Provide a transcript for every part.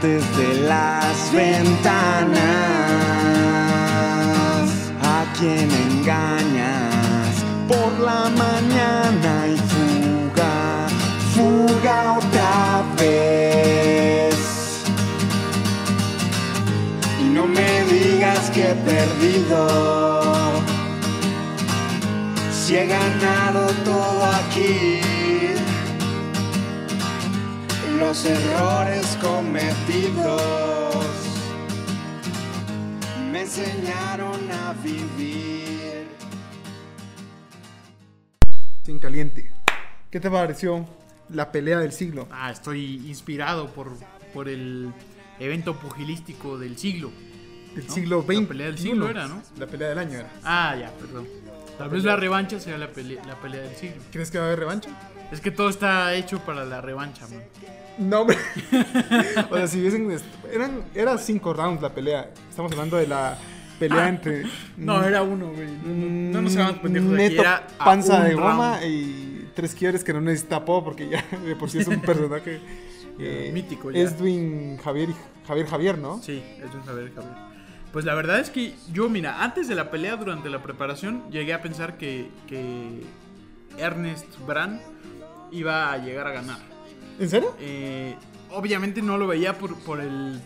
desde las ventanas. ¿A quién engañas? Por la mañana y fuga, fuga otra vez. Y no me digas que he perdido. Si he ganado todo aquí, los errores cometidos me enseñaron a vivir. Sin caliente. ¿Qué te pareció la pelea del siglo? Ah, estoy inspirado por, por el evento pugilístico del siglo. Del ¿no? siglo XX. La pelea del siglo era, ¿no? La pelea del año era. Ah, ya, perdón. Tal vez la revancha sea la pelea, la pelea del siglo. ¿Crees que va a haber revancha? Es que todo está hecho para la revancha, man. No, hombre. o sea, si hubiesen. Eran, era cinco rounds la pelea. Estamos hablando de la pelea Ah. entre. No, era uno, güey. No, no nos hagamos pendejos aquí, Neto era panza de goma round. y tres quiebres que no necesita po porque ya de por sí es un personaje eh, Mítico ya. Edwin Javier Javier Javier, ¿no? Sí, un saber, Javier. Pues la verdad es que yo, mira, antes de la pelea, durante la preparación, llegué a pensar que, que Ernest Brand iba a llegar a ganar. ¿En serio? Eh, obviamente no lo veía por, por el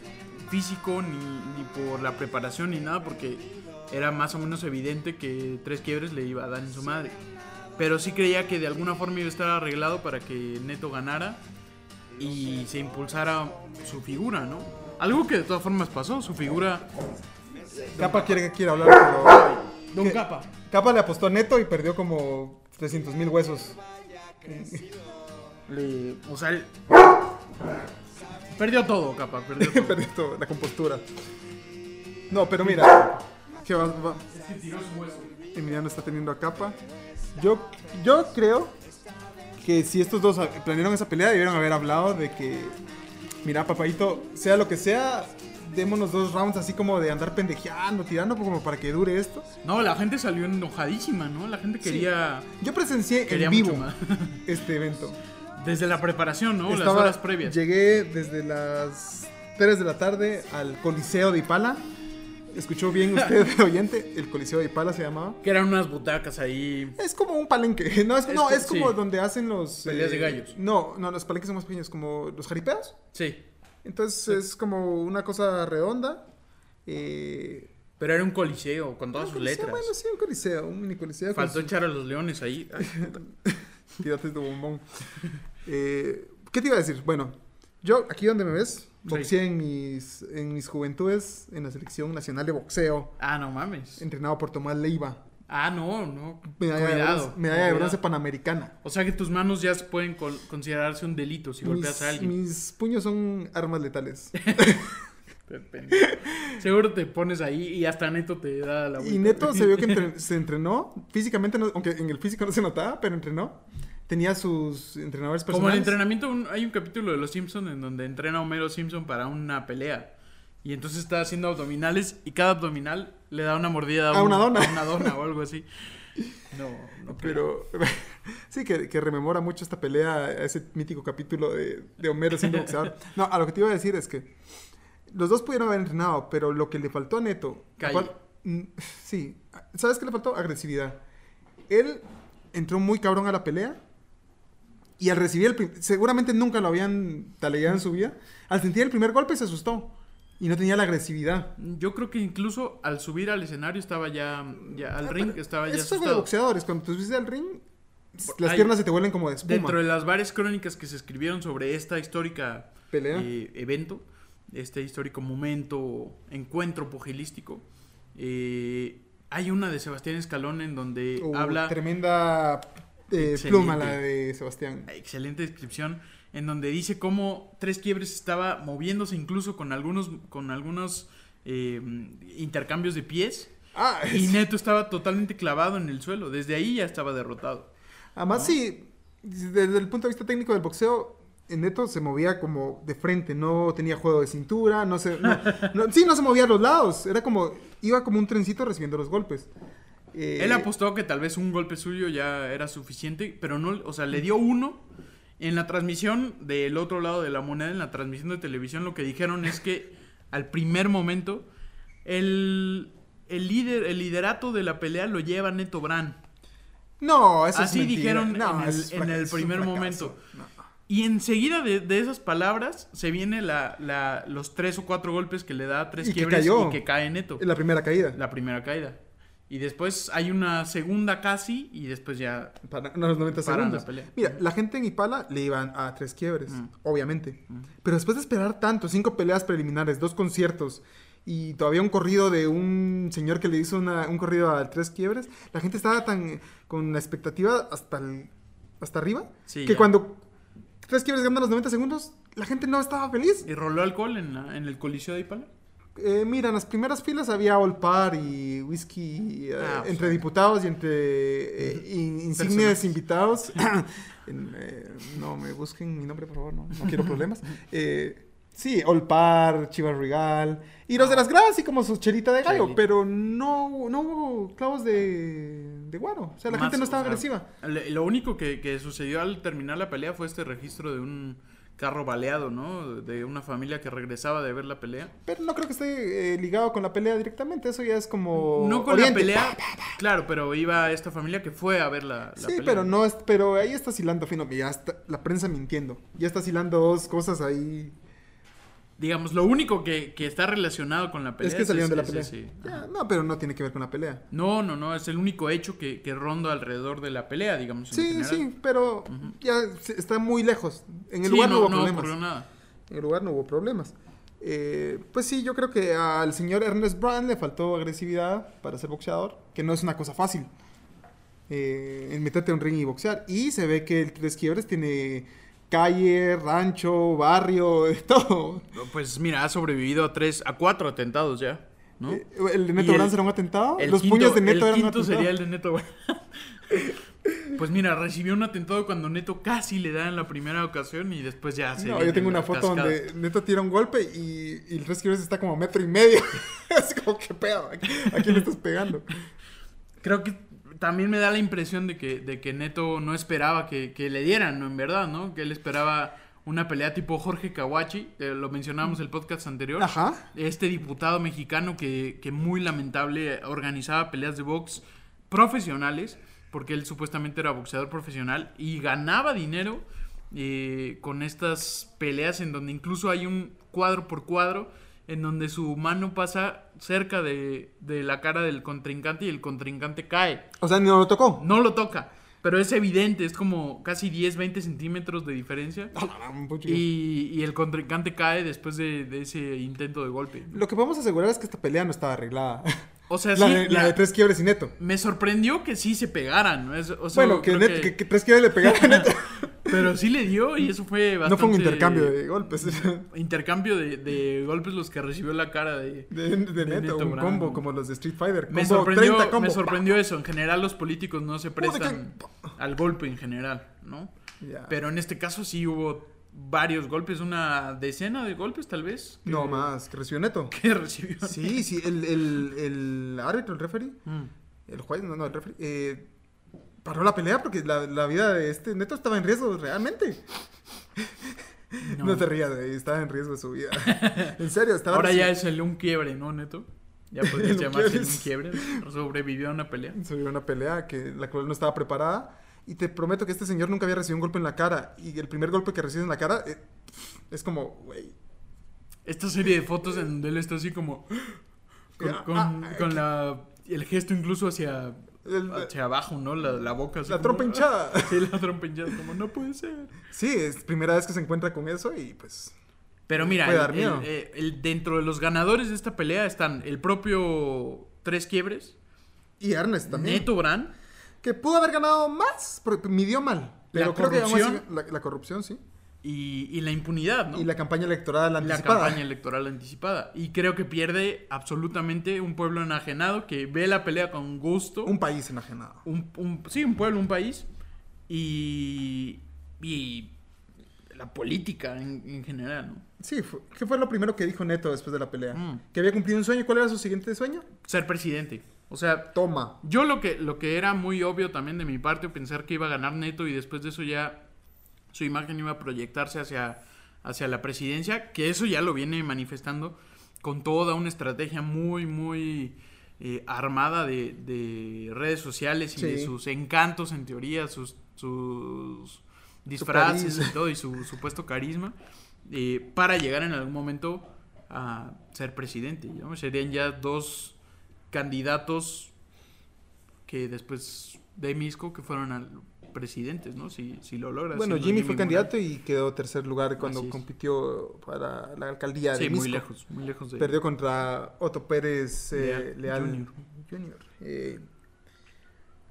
físico ni, ni por la preparación ni nada, porque era más o menos evidente que tres quiebres le iba a dar en su madre. Pero sí creía que de alguna forma iba a estar arreglado para que Neto ganara y se impulsara su figura, ¿no? Algo que de todas formas pasó, su figura... Capa quiere, quiere hablar, pero. Don. Capa. Capa le apostó a Neto y perdió como 300 mil huesos. Le- o sea, él- perdió todo, Capa, perdió todo. perdió todo, la compostura. No, pero mira. que va- va- Emiliano está teniendo a Capa. Yo, yo creo que si estos dos planearon esa pelea, debieron haber hablado de que. Mira, papadito, sea lo que sea, démonos dos rounds así como de andar pendejeando, tirando como para que dure esto. No, la gente salió enojadísima, ¿no? La gente quería... Yo presencié Quería en vivo este evento. Desde la preparación, ¿no? Las Estaba- horas previas. Llegué desde las 3 de la tarde al Coliseo de Ipala. ¿Escuchó bien usted, oyente? El Coliseo de Ipala se llamaba. Que eran unas butacas ahí. Es como un palenque. No, es, Es no, co- es como sí. donde hacen los... Peleas de gallos. No, no, los palenques son más pequeños, como los jaripeos. Sí. Entonces es como una cosa redonda. Eh, Pero era un coliseo con todas sus coliseo, letras. Bueno, sí, un coliseo, un mini coliseo. Faltó su- echar a los leones ahí. Tírate tu bombón. Eh, ¿Qué te iba a decir? Bueno, yo aquí donde me ves, boxeé en, mis, en mis juventudes en la selección nacional de boxeo, ah, no mames. entrenado por Tomás Leiva. Ah, no, no. Medalla, de, Cuidado. bronce, medalla de bronce panamericana. O sea que tus manos ya pueden considerarse un delito si golpeas a alguien. mis puños son armas letales. Seguro te pones ahí y hasta Neto te da la vuelta. Y Neto se vio que entre- se entrenó, físicamente, no- aunque en el físico no se notaba, pero entrenó. Tenía sus entrenadores Como el personales. entrenamiento, un- hay un capítulo de Los Simpsons en donde entrena a Homero Simpson para una pelea. Y entonces está haciendo abdominales y cada abdominal le da una mordida A un- una dona. a una dona o algo así. No, no creo. Pero sí, que, que rememora mucho esta pelea, a ese mítico capítulo de, de Homero siendo boxeador. No, a lo que te iba a decir es que los dos pudieron haber entrenado, pero lo que le faltó a Neto. cual- sí, ¿sabes qué le faltó? Agresividad. Él entró muy cabrón a la pelea y al recibir el. Seguramente nunca lo habían taleado en su vida. Al sentir el primer golpe se asustó y no tenía la agresividad. Yo creo que incluso al subir al escenario estaba ya, ya al Ah, ring, estaba ya es de asustado. boxeadores. Cuando te subes al ring, las Hay- piernas se te vuelven como de espuma. Dentro de las varias crónicas que se escribieron sobre esta histórica Pelea. eh, evento, este histórico momento, encuentro pugilístico, eh, hay una de Sebastián Escalón en donde Uh, habla Tremenda eh, pluma la de Sebastián. excelente descripción en donde dice cómo Tres Quiebres estaba moviéndose incluso con algunos con algunos eh, intercambios de pies Ah, y Neto estaba totalmente clavado en el suelo. Desde ahí ya estaba derrotado. además sí, desde el punto de vista técnico del boxeo, Neto se movía como de frente, no tenía juego de cintura, no se, no, no- sí, no se movía a los lados, era como, iba como un trencito recibiendo los golpes. Eh, Él apostó que tal vez un golpe suyo ya era suficiente, pero no, o sea, le dio uno. En la transmisión del otro lado de la moneda, en la transmisión de televisión, lo que dijeron es que al primer momento el, el líder, el liderato de la pelea lo lleva Neto Brand. No, eso Así es dijeron No, en el- es en el primer momento. No. Y enseguida de, de esas palabras se viene la, la- los tres o cuatro golpes que le da a tres Y que cayó. y que cae Neto. La primera caída. La primera caída. Y después hay una segunda casi y después ya Para no, los 90 Paran segundos. la pelea. Mira, la gente en Ipala le iban a tres quiebres, Mm. obviamente. Pero después de esperar tanto, cinco peleas preliminares, dos conciertos y todavía un corrido de un señor que le hizo una- un corrido a tres quiebres, la gente estaba tan con la expectativa hasta el- hasta arriba Sí, que ya. cuando tres quiebres ganan los 90 segundos, la gente no estaba feliz. ¿Y roló alcohol en, la- en el Coliseo de Ipala? Eh, mira, en las primeras filas había Olpar y whisky eh, Ah, entre diputados y entre eh, in- insignes invitados. Eh, no me busquen mi nombre, por favor, no, no quiero problemas. Eh, sí, Olpar, Chivas Regal y los de las gradas, así como su chelita de gallo, pero no, no hubo clavos de, de guaro. O sea, la Más, gente no o estaba sea, agresiva. Lo único que, que sucedió al terminar la pelea fue este registro de un carro baleado, ¿no? De una familia que regresaba de ver la pelea. Pero no creo que esté eh, ligado con la pelea directamente. Eso ya es como. no con Oriente. la pelea, claro, pero iba esta familia que fue a ver la, la Sí, pelea. pero no es, pero ahí está hilando fino, ya está la prensa mintiendo. Ya está hilando dos cosas ahí. Digamos, lo único que, que está relacionado con la pelea es que salieron de la pelea. sí. Ya, no, pero no tiene que ver con la pelea. No, no, no, es el único hecho que, que ronda alrededor de la pelea, digamos. Sí, general. sí, pero ya está muy lejos. En el Sí, lugar no, no, hubo no problemas. nada. En el lugar no hubo problemas. Eh, pues sí, yo creo que al señor Ernest Brand le faltó agresividad para ser boxeador, que no es una cosa fácil. eh, en meterte a un ring y boxear. Y se ve que el Tres Quiebres tiene calle, rancho, barrio, de todo. Pues mira, ha sobrevivido a tres, a cuatro atentados ya, ¿no? Eh, ¿El de Neto Brand será un atentado? El Los quinto- puños de Neto el eran un atentado. sería el de Neto. pues mira, recibió un atentado cuando Neto casi le da en la primera ocasión y después ya se No, yo tengo una foto cascada. donde Neto tira un golpe y, y el Tres Quiebres está como a metro y medio. Así como, ¿qué pedo? ¿A quién le estás pegando? Creo que también me da la impresión de que, de que Neto no esperaba que, que le dieran, ¿no? En verdad, ¿no? Que él esperaba una pelea tipo Jorge Kawachi, que lo mencionábamos el podcast anterior. Ajá. Este diputado mexicano que, que muy lamentable organizaba peleas de box profesionales, porque él supuestamente era boxeador profesional y ganaba dinero eh, con estas peleas en donde incluso hay un cuadro por cuadro en donde su mano pasa cerca de, de la cara del contrincante y el contrincante cae. O sea, ni no lo tocó. No lo toca, pero es evidente, es como casi 10, 20 centímetros de diferencia. Y, y el contrincante cae después de, de ese intento de golpe. Lo que podemos asegurar es que esta pelea no estaba arreglada. O sea, la, sí, de, la de Tres Quiebres y Neto. me sorprendió que sí se pegaran. ¿no? Es- o sea, Bueno, que, Neto- que- que Tres Quiebres le Neto. Pero sí le dio y eso fue bastante... No fue un intercambio de golpes. Intercambio de, de golpes los que recibió la cara de... De, de Neto, Neto un combo como los de Street Fighter. Me Combo sorprendió, 30 combo. me sorprendió eso. En general los políticos no se prestan al golpe en general, ¿no? Ya. Pero en este caso sí hubo varios golpes, una decena de golpes tal vez. que- No más, que recibió Neto. Que recibió. Sí, sí, el, el, el árbitro, el referee, Mm. el juez, no, no, el referee, eh, paró la pelea porque la, la vida de este Neto estaba en riesgo realmente. No, No. te rías, güey, estaba en riesgo su vida. en serio, estaba Ahora ya es el un quiebre, ¿no, Neto? Ya podría El un llamarse el un quiebre. Sobrevivió a una pelea. Sobre una pelea que la cual no estaba preparada. Y te prometo que este señor nunca había recibido un golpe en la cara. Y el primer golpe que recibe en la cara eh, es como, güey. Esta serie de fotos en donde él está así como. Con, con- ah, con la. El gesto incluso hacia. El- Hacia abajo, ¿no? La, la boca. así la como, trompa hinchada. ah, Sí, la trompa hinchada. Como no puede ser. Sí, es primera vez que se encuentra con eso y pues. Pero mira, Puede el- dar miedo. el- eh, el- dentro de los ganadores de esta pelea están el propio Tres Quiebres, Y Ernest también. Neto Brand, Que pudo haber ganado más, porque midió mal. Pero La creo que corrupción. así- la, la corrupción, sí. Y, y la impunidad, ¿no? Y la campaña electoral la anticipada. campaña electoral anticipada. Y creo que pierde absolutamente un pueblo enajenado que ve la pelea con gusto. Un país enajenado. Un- un- sí, un pueblo, un país. Y, y la política en, en general, ¿no? Sí, fue- ¿qué fue lo primero que dijo Neto después de la pelea? Mm. Que había cumplido un sueño. ¿Cuál era su siguiente sueño? Ser presidente. O sea, Toma. yo lo que, lo que era muy obvio también de mi parte, pensar que iba a ganar Neto y después de eso ya su imagen iba a proyectarse hacia, hacia la presidencia, que eso ya lo viene manifestando con toda una estrategia muy, muy eh, armada de, de redes sociales y de sus encantos en teoría, sus, sus disfraces carisma. y todo, y su supuesto carisma, eh, para llegar en algún momento a ser presidente. ¿no? Serían ya dos candidatos que después de Misco que fueron al presidentes, ¿no? Si, si lo logras. Bueno, Jimmy fue candidato y quedó tercer lugar cuando compitió para la alcaldía Sí, de muy Misco. lejos, muy lejos de... Perdió contra Otto Pérez eh, Leal Leal Jr. Jr. Eh,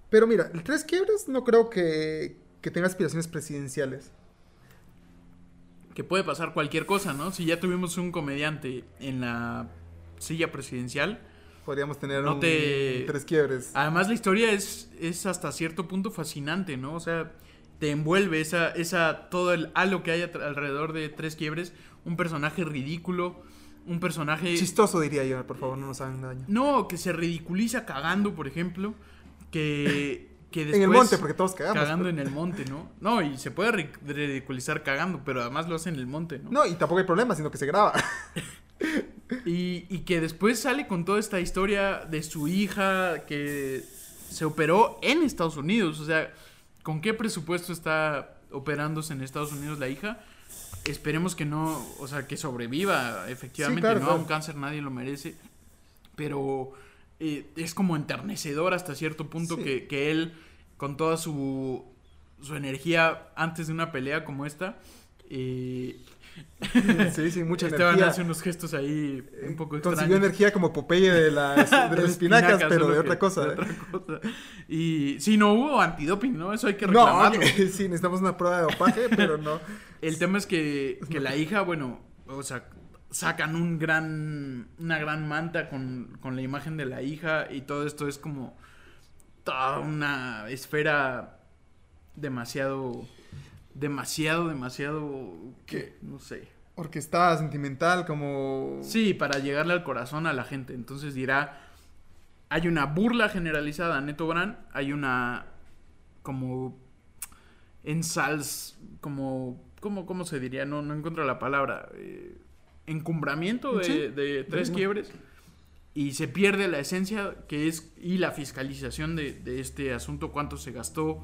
pero mira, el Tres Quiebres no creo que, que tenga aspiraciones presidenciales. Que puede pasar cualquier cosa, ¿no? Si ya tuvimos un comediante en la silla presidencial. Podríamos tener No un te- Tres Quiebres. Además, la historia es, es hasta cierto punto fascinante, ¿no? O sea, te envuelve esa, esa, todo el halo que hay alrededor de Tres Quiebres. Un personaje ridículo, un personaje... Chistoso diría yo, por favor, no nos hagan daño. No, que se ridiculiza cagando, por ejemplo. Que, que después... en el monte, porque todos cagamos. Cagando pero- en el monte, ¿no? No, y se puede ri- ridiculizar cagando, pero además lo hace en el monte, ¿no? No, y tampoco hay problema, sino que se graba. Y, y que después sale con toda esta historia de su hija que se operó en Estados Unidos. O sea, ¿con qué presupuesto está operándose en Estados Unidos la hija? Esperemos que no, o sea, que sobreviva efectivamente, claro, ¿no? A claro. un cáncer nadie lo merece. Pero eh, es como enternecedor hasta cierto punto Sí. que, que él, con toda su, su energía antes de una pelea como esta, eh, sí, sí, mucha Esteban energía. hace unos gestos ahí un poco extraños. Consiguió energía como Popeye de las, de De las espinacas, pero de que- otra cosa. de otra cosa. Y sí, no hubo antidoping, ¿no? Eso hay que No, reclamarlo. sí, necesitamos una prueba de dopaje, pero no. El tema es que, que la hija, bueno, o sea, sacan un gran, una gran manta con, con la imagen de la hija y todo esto es como toda una esfera demasiado, demasiado, demasiado, ¿Qué? no sé. Orquestada, sentimental, como... Sí, para llegarle al corazón a la gente. Entonces dirá, hay una burla generalizada a Neto Brand, hay una como ensals, como, ¿cómo, cómo se diría? No, no encuentro la palabra. eh, encumbramiento de, Sí, de tres quiebres. Y se pierde la esencia que es, y la fiscalización de, de este asunto, cuánto se gastó,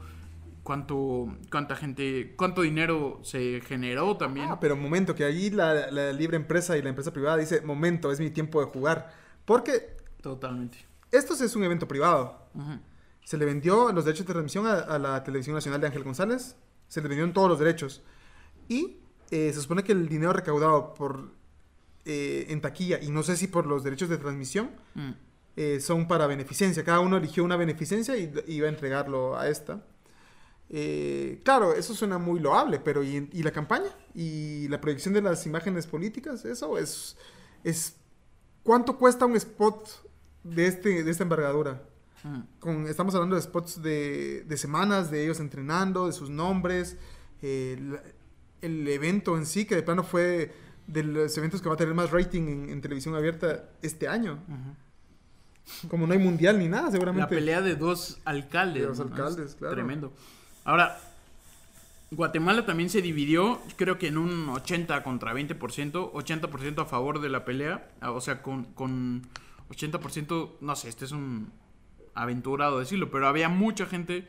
cuánto, cuánta gente, cuánto dinero se generó también. Ah, pero momento, que allí la, la libre empresa y la empresa privada dice, momento, es mi tiempo de jugar. Porque Totalmente. esto es un evento privado. Ujú. Se le vendió los derechos de transmisión a, a la Televisión Nacional de Ángel González. Se le vendieron todos los derechos. Y eh, se supone que el dinero recaudado por eh, en taquilla, y no sé si por los derechos de transmisión, Mm. eh, son para beneficencia. Cada uno eligió una beneficencia y iba a entregarlo a esta. Eh, claro, eso suena muy loable, pero ¿y, y la campaña? ¿Y la proyección de las imágenes políticas? Eso es, es... ¿Cuánto cuesta un spot de, este, de esta envergadura? Mm. Con, estamos hablando de spots de, de semanas, de ellos entrenando, de sus nombres, eh, la- el evento en sí, que de plano fue de los eventos que va a tener más rating en, en televisión abierta este año. Como no hay mundial ni nada, La seguramente. pelea de dos alcaldes. De dos alcaldes, Es claro. Tremendo. Ahora, Guatemala también se dividió, creo que en un 80 contra 20%, 80% a favor de la pelea, ah, o sea, con, con 80%, no sé, este es un aventurado decirlo, pero había mucha gente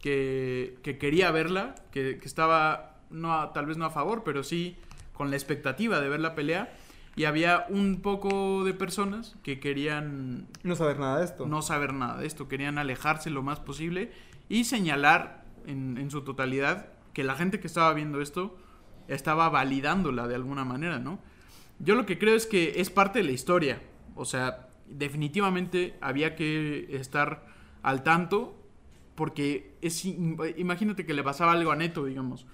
que, que quería verla, que, que estaba, no a- tal vez no a favor, pero sí con la expectativa de ver la pelea. Y había un poco de personas que querían No saber nada de esto. no saber nada de esto, querían alejarse lo más posible y señalar en, su totalidad que la gente que estaba viendo esto estaba validándola de alguna manera, ¿no? Yo lo que creo es que es parte de la historia, o sea, definitivamente había que estar al tanto porque es im- imagínate que le pasaba algo a Neto, digamos,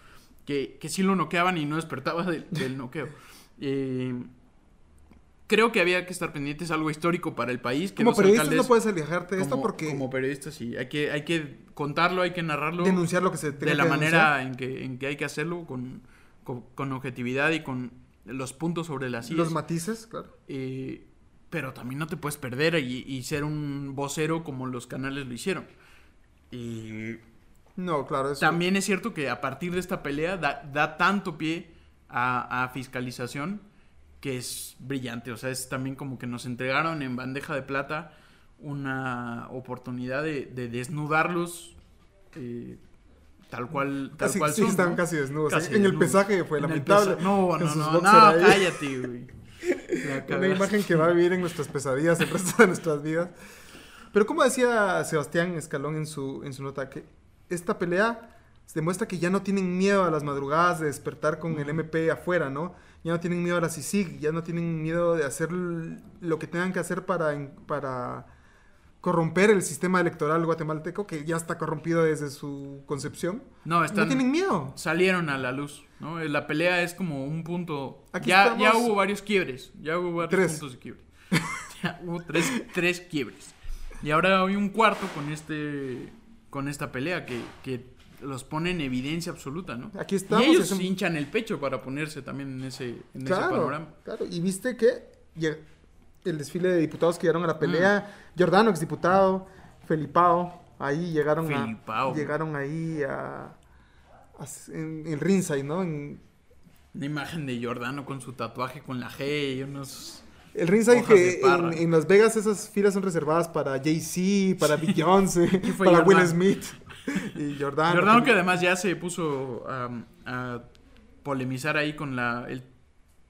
que, que sí lo noqueaban y no despertaba del, del noqueo. Eh, creo que había que estar pendientes, algo histórico para el país. Que Como alcaldes- no puedes alejarte de esto porque Como periodista, sí. Hay que, hay que contarlo, hay que narrarlo denunciar lo que se de la que manera en que, en que hay que hacerlo, con, con objetividad y con los puntos sobre las Los matices, claro. Eh, pero también no te puedes perder y, ser un vocero como los canales lo hicieron. Y no, claro. También es cierto que a partir de esta pelea da, tanto pie a, fiscalización que es brillante. O sea, es también como que nos entregaron en bandeja de plata una oportunidad de, desnudarlos eh, tal cual, tal casi, cual sí, están casi desnudos. en el pesaje fue lamentable. No, no, no, no, cállate, güey. Una imagen que va a vivir en nuestras pesadillas el resto de nuestras vidas. Pero como decía Sebastián Escalón en su, en su nota, que esta pelea demuestra que ya no tienen miedo a las madrugadas de despertar con el MP afuera, ¿no? Ya no tienen miedo a la CICIG, ya no tienen miedo de hacer lo que tengan que hacer para, para corromper el sistema electoral guatemalteco, que ya está corrompido desde su concepción. No, no tienen miedo. Salieron a la luz, ¿no? La pelea es como un punto... ya, ya hubo varios quiebres, ya hubo varios puntos de quiebre. ya hubo tres, tres quiebres. Y ahora hay un cuarto con este con esta pelea que, que los pone en evidencia absoluta, ¿no? Aquí estamos. Y ellos hinchan el pecho para ponerse también en ese, en ese panorama. Claro, y viste que el desfile de diputados que llegaron a la pelea, mm. Jordano, exdiputado, Felipao, ahí llegaron Felipao. a... Llegaron ahí a... en el Rinsay, ¿no? En, Una imagen de Jordano con su tatuaje con la G y unos... El Ringside que en, Las Vegas esas filas son reservadas para Jay-Z, para Beyoncé, para Will Smith y Jordano. Jordano que además ya se puso a polemizar ahí con la,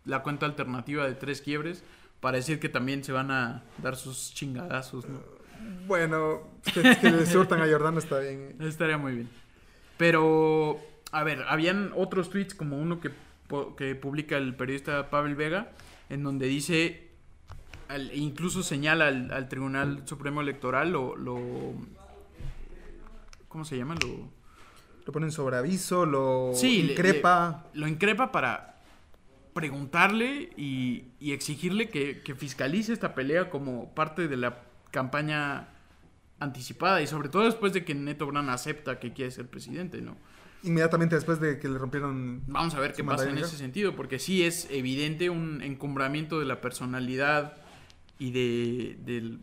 la cuenta alternativa de tres quiebres para decir que también se van a dar sus chingadazos, Bueno, que, le surtan a Jordano está bien. Estaría muy bien. Pero, a ver, habían otros tweets como uno que, que publica el periodista Pavel Vega, en donde dice incluso señala al, Tribunal Supremo Electoral lo, lo ¿cómo se llama? Lo, lo ponen sobre aviso, lo increpa. lo increpa para preguntarle y, exigirle que, fiscalice esta pelea como parte de la campaña anticipada y sobre todo después de que Neto Brand acepta que quiere ser presidente, ¿no? Inmediatamente después de que le rompieron... Vamos a ver qué pasa en ese sentido, porque sí es evidente un encumbramiento de la personalidad y de,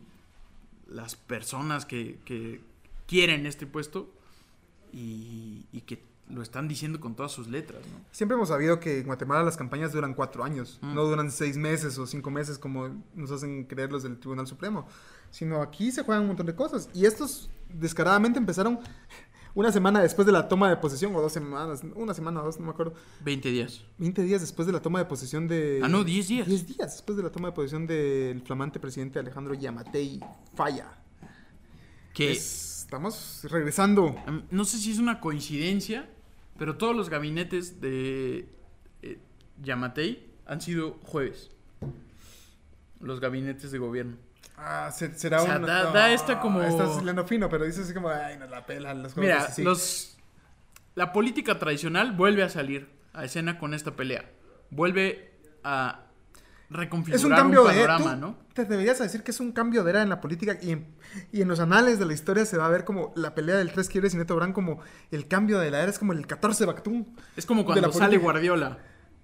las personas que, quieren este puesto y, que lo están diciendo con todas sus letras. ¿no? Siempre hemos sabido que en Guatemala las campañas duran cuatro años, mm. no duran seis meses o cinco meses como nos hacen creer los del Tribunal Supremo, sino aquí se juegan un montón de cosas. Y estos descaradamente empezaron una semana después de la toma de posesión, o dos semanas, una semana o dos, no me acuerdo. 20 días. 20 días después de la toma de posesión de... Ah, no, 10 días. 10 días después de la toma de posesión del flamante presidente Alejandro Yamatei Falla. Que... estamos regresando. No sé si es una coincidencia, pero todos los gabinetes de eh, Yamatei han sido jueves. Los gabinetes de gobierno. Ah, será o sea, Da, esta como. Estás leyendo fino, pero dices así como, ay, nos la pelan cosas. Mira, los. La política tradicional vuelve a salir a escena con esta pelea. Vuelve a reconfigurar es un, cambio un panorama, de, ¿no? Te deberías decir que es un cambio de era en la política y en, y en los anales de la historia se va a ver como la pelea del Tres Quiebres y Neto Brand como el cambio de la era, es como el 14 Bactún. Es como cuando sale Guardiola.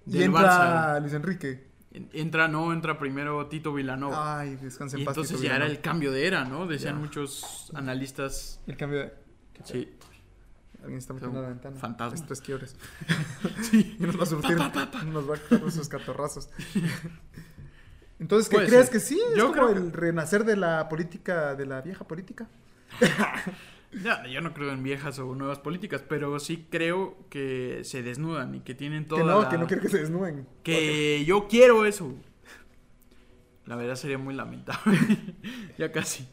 Y entra Luis Enrique. Entra, no, entra primero Tito Vilanova. Ay, descanse en paz. Entonces ya era el cambio de era, ¿no? Decían muchos analistas. El cambio de. Sí. Alguien está metiendo la ventana. Fantasma. Esto es quiebres. sí. y nos va a surtir. nos va a quitar esos catorrazos. Entonces, ¿qué crees que sí? ¿Es Yo como creo el renacer de la política, de la vieja política? Ya, yo no creo en viejas o nuevas políticas, pero sí creo que se desnudan y que tienen todo. Que no, que no quiero que se desnuden. Que yo quiero eso. La verdad sería muy lamentable. ya casi.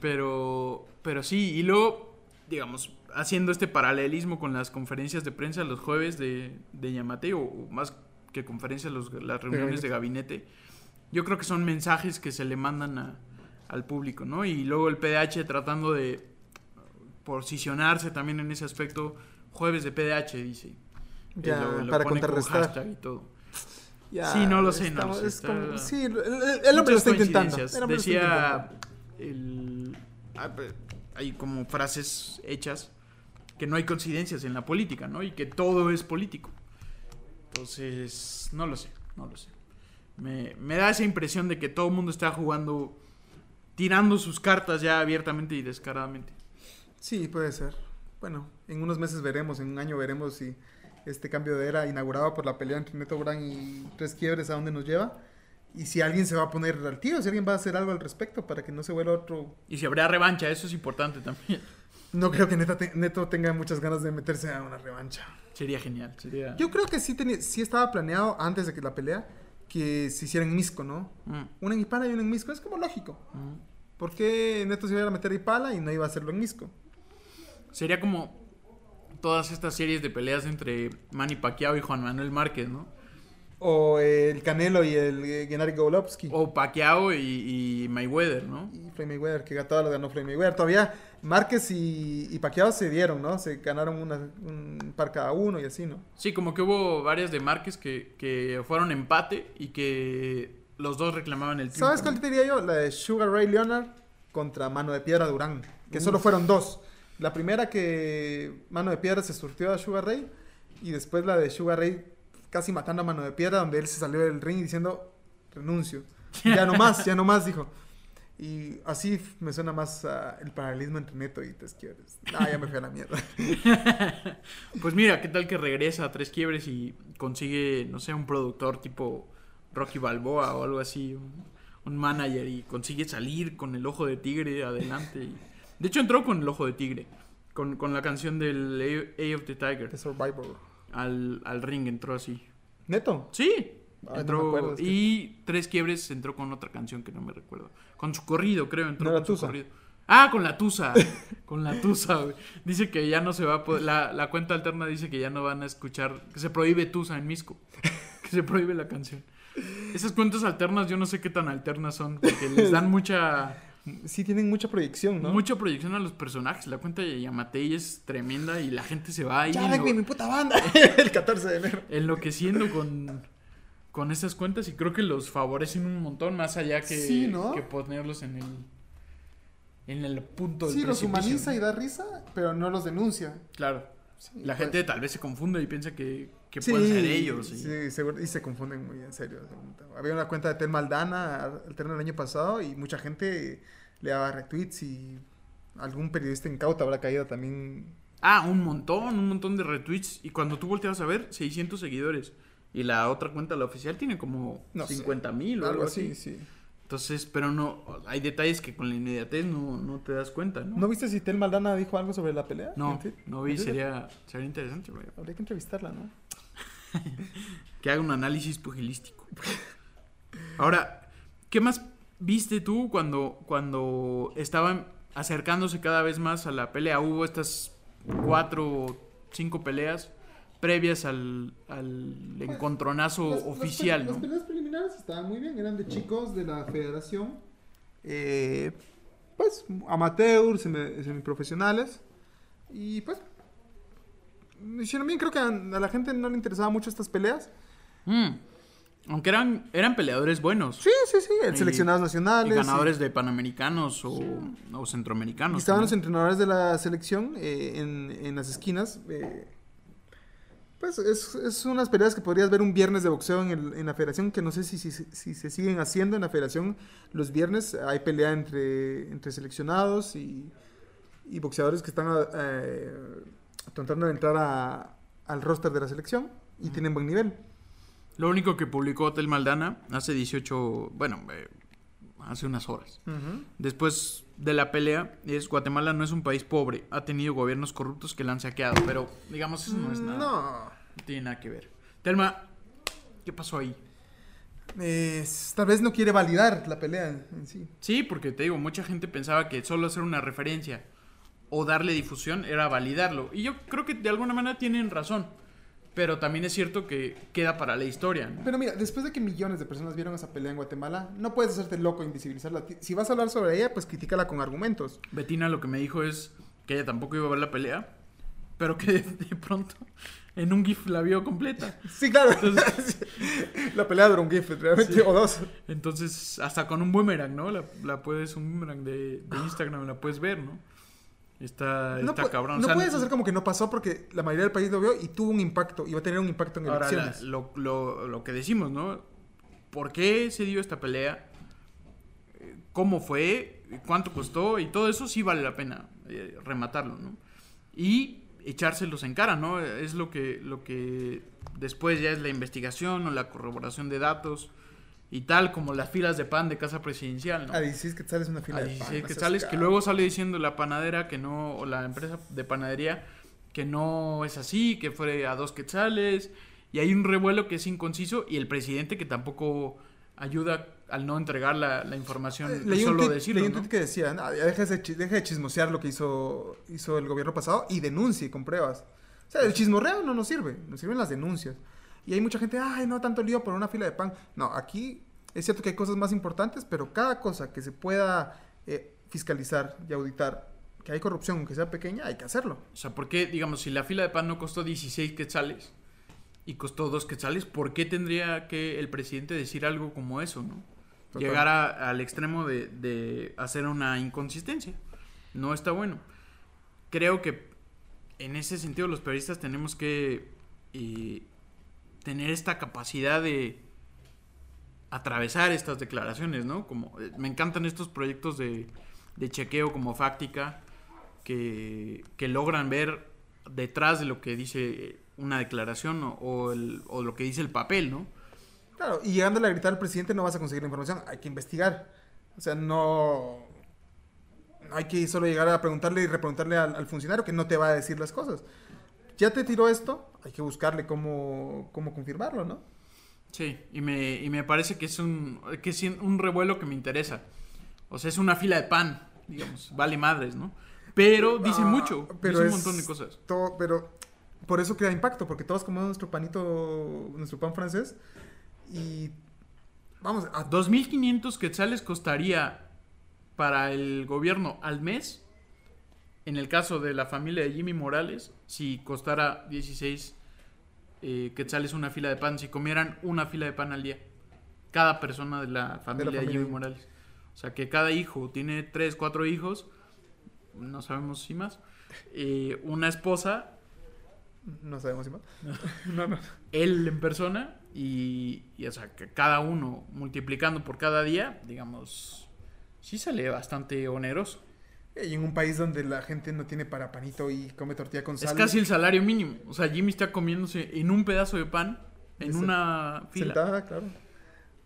Pero, pero sí, y luego, digamos, haciendo este paralelismo con las conferencias de prensa los jueves de, de Yamate, o, más que conferencias, las reuniones de gabinete, yo creo que son mensajes que se le mandan al público, ¿no? Y luego el PDH tratando de posicionarse también en ese aspecto. Jueves de PDH, dice. Ya, para contrarrestar. y todo. sí, no lo sé, no lo sé. sí, el, hombre lo está intentando. Decía, el, ah, hay como frases hechas que no hay coincidencias en la política, ¿no? Y que todo es político. Entonces, no lo sé, no lo sé. Me, me da esa impresión de que todo el mundo está jugando, tirando sus cartas ya abiertamente y descaradamente. Sí, puede ser. Bueno, en unos meses veremos, en un año veremos si este cambio de era inaugurado por la pelea entre Neto Brand y Tres Quiebres a dónde nos lleva. Y si alguien se va a poner al tiro, si alguien va a hacer algo al respecto para que no se vuelva otro... Y si habrá revancha, eso es importante también. No creo que Neto, te- Neto tenga muchas ganas de meterse a una revancha. Sería genial, sería... Yo creo que sí, tenía, sí estaba planeado antes de que la pelea que se hiciera en Misco, ¿no? Mm, Una en Ipala y una en Misco, es como lógico. mm. ¿Por qué Neto se iba a meter a Ipala y no iba a hacerlo en Misco? Sería como todas estas series de peleas entre Manny Pacquiao y Juan Manuel Márquez, ¿no? O el Canelo y el Gennady Golovkin. O Pacquiao y, y Mayweather, ¿no? Y Floyd Mayweather, que todo lo ganó Floyd Mayweather. Todavía Márquez y, y Pacquiao se dieron, ¿no? Se ganaron una- un par cada uno y así, ¿no? Sí, como que hubo varias de Márquez que, que fueron empate y que los dos reclamaban el triunfo. ¿Sabes cuál te diría yo? La de Sugar Ray Leonard contra Mano de Piedra Durán. Que solo fueron dos. La primera que Mano de Piedra se surtió a Sugar Ray. Y después la de Sugar Ray casi matando a Mano de Piedra, donde él se salió del ring diciendo renuncio. Ya no más, ya no más, dijo. Y así me suena más ah, el paralelismo entre Neto y Tres Quiebres. Ah, ya me fui a la mierda. Pues mira, ¿qué tal que regresa a Tres Quiebres y consigue, no sé, un productor tipo Rocky Balboa o algo así, un, un manager y consigue salir con el ojo de tigre adelante? y- De hecho entró con el ojo de tigre, con, con la canción del A of the Tiger. The Survivor. Al, al ring entró así. ¿Neto? Sí. Ay, entró me acuerdo, es que- y Tres Quiebres entró con otra canción que no me recuerdo. Con su corrido, creo, entró ¿No con su Tusa? corrido. Ah, con la Tusa. con la Tusa, güey. Dice que ya no se va a poder. La, la cuenta alterna dice que ya no van a escuchar. Que se prohíbe Tusa en Misco. que se prohíbe la canción. Esas cuentas alternas, yo no sé qué tan alternas son. Porque les dan mucha. Sí, tienen mucha proyección, ¿no? Mucha proyección a los personajes. La cuenta de Yamatei es tremenda y la gente se va ahí Ya, enlo- mi puta banda. el 14 de enero. enloqueciendo con, con esas cuentas y creo que los favorecen un montón más allá que, Sí, ¿no? que ponerlos en el en el punto del Sí, los humaniza y da risa, pero no los denuncia. Claro. Sí, La pues- gente tal vez se confunde y piensa que, que Sí, pueden ser ellos. y- Sí, seguro- y se confunden muy en serio. Había una cuenta de Tel Maldana alterna el año pasado y mucha gente le daba retweets y algún periodista incauto habrá caído también. Ah, un montón, un montón de retweets. Y cuando tú volteas a ver, 600 seguidores. Y la otra cuenta, la oficial, tiene como No sé, 50 mil o algo así. sí. Entonces, pero no, hay detalles que con la inmediatez no, no te das cuenta, ¿no? ¿No viste si Tel Maldana dijo algo sobre la pelea? No, no vi, sería, sería interesante, güey. Habría que entrevistarla, ¿no? Que haga un análisis pugilístico. Ahora, ¿qué más viste tú cuando, cuando estaban acercándose cada vez más a la pelea? Hubo estas cuatro o cinco peleas previas al, al encontronazo Las- las oficial, Las ¿no? peleas preliminares estaban muy bien, eran de chicos de la federación. eh, pues amateurs, semi- semiprofesionales. Y pues hicieron bien, creo que a, la gente no le interesaba mucho estas peleas. Mm. Aunque eran, eran peleadores buenos. Sí, sí, sí, el Y- seleccionados Y nacionales. ganadores de panamericanos o, o y- centroamericanos. y estaban los entrenadores de la selección eh, en, en las esquinas. eh, pues es, es unas peleas que podrías ver un viernes de boxeo en, el- en la federación, que no sé si, si, si se siguen haciendo en la federación. Los viernes hay pelea entre, entre seleccionados y, y boxeadores que están eh, tratando de entrar a- al roster de la selección y tienen buen nivel. Lo único que publicó Hotel Maldana hace 18, bueno, eh, hace unas horas. Después de la pelea, es Guatemala no es un país pobre, ha tenido gobiernos corruptos que la han saqueado, pero digamos eso no es nada. No. No tiene nada que ver. Telma, ¿qué pasó ahí? Eh, tal vez no quiere validar la pelea en sí. Sí, porque te digo, mucha gente pensaba que solo hacer una referencia o darle difusión era validarlo. Y yo creo que de alguna manera tienen razón. Pero también es cierto que queda para la historia. ¿no? Pero mira, después de que millones de personas vieron esa pelea en Guatemala, no puedes hacerte loco e invisibilizarla. Si vas a hablar sobre ella, pues critícala con argumentos. Betina lo que me dijo es que ella tampoco iba a ver la pelea, pero que de pronto en un GIF la vio completa. Sí, claro. la pelea duró un GIF, realmente, Sí. o dos. Entonces, hasta con un boomerang, ¿no? La, la puedes, un boomerang de, de Instagram la puedes ver, ¿no? Está, No, está cabrón. no O sea, puedes hacer como que no pasó porque la mayoría del país lo vio y tuvo un impacto, y va a tener un impacto en Ahora, la- elecciones. lo, lo- lo que decimos, ¿no? ¿Por qué se dio esta pelea? ¿Cómo fue? ¿Cuánto costó? Y todo eso sí vale la pena eh, rematarlo, ¿no? Y echárselos en cara, ¿no? Es lo que, lo que después ya es la investigación o la corroboración de datos y tal, como las filas de pan de casa presidencial, ¿no? A 16 quetzales una fila a de pan, 16 no seas quetzales, que luego sale diciendo la panadera que no, o la empresa de panadería que no es así, que fue a dos quetzales, y hay un revuelo que es inconciso, y el presidente que tampoco ayuda al no entregar la, la información, Eh, Leí un solo tweet, decirlo, leí un ¿no? que decía, "No, ya deja, de deja de chismosear lo que hizo, hizo el gobierno pasado y denuncie con pruebas. O sea, el chismorreo no nos sirve, nos sirven las denuncias. Y hay mucha gente, ay, no, tanto lío por una fila de pan. No, aquí es cierto que hay cosas más importantes, pero cada cosa que se pueda eh, fiscalizar y auditar, que hay corrupción, aunque sea pequeña, hay que hacerlo. O sea, ¿por qué, digamos, si la fila de pan no costó 16 quetzales y costó 2 quetzales, ¿por qué tendría que el presidente decir algo como eso, no? Total. Llegar a- al extremo de, de hacer una inconsistencia. No está bueno. Creo que en ese sentido los periodistas tenemos que eh, tener esta capacidad de atravesar estas declaraciones, ¿no? Como eh, me encantan estos proyectos de, chequeo como Fáctica que, logran ver detrás de lo que dice una declaración o, lo que dice el papel, ¿no? Claro, y llegándole a gritar al presidente no vas a conseguir la información, hay que investigar. O sea, no, hay que solo llegar a preguntarle y repreguntarle al funcionario que no te va a decir las cosas. Ya te tiró esto, hay que buscarle cómo, cómo confirmarlo, ¿no? Sí, y me, y me parece que es un, que es un revuelo que me interesa. O sea, es una fila de pan, digamos, vale madres, ¿no? Pero dice Ah, mucho, pero dice un montón de cosas. todo- pero por eso crea impacto, porque todos comemos nuestro panito, nuestro pan francés y vamos, a 2.500 quetzales costaría para el gobierno al mes, en el caso de la familia de Jimmy Morales, si costara 16 eh, quetzales una fila de pan, si comieran una fila de pan al día, cada persona de la familia de, familia. Jimmy Morales. O sea, que cada hijo tiene 3, 4 hijos, no sabemos si más, eh, una esposa no sabemos si más. no, no. él en persona y, y, o sea, que cada uno multiplicando por cada día, digamos, sí sale bastante oneroso. Y en un país donde la gente no tiene para panito y come tortilla con sal. Es casi el salario mínimo. O sea, Jimmy está comiéndose en un pedazo de pan, en Ese- una fila, sentada, claro.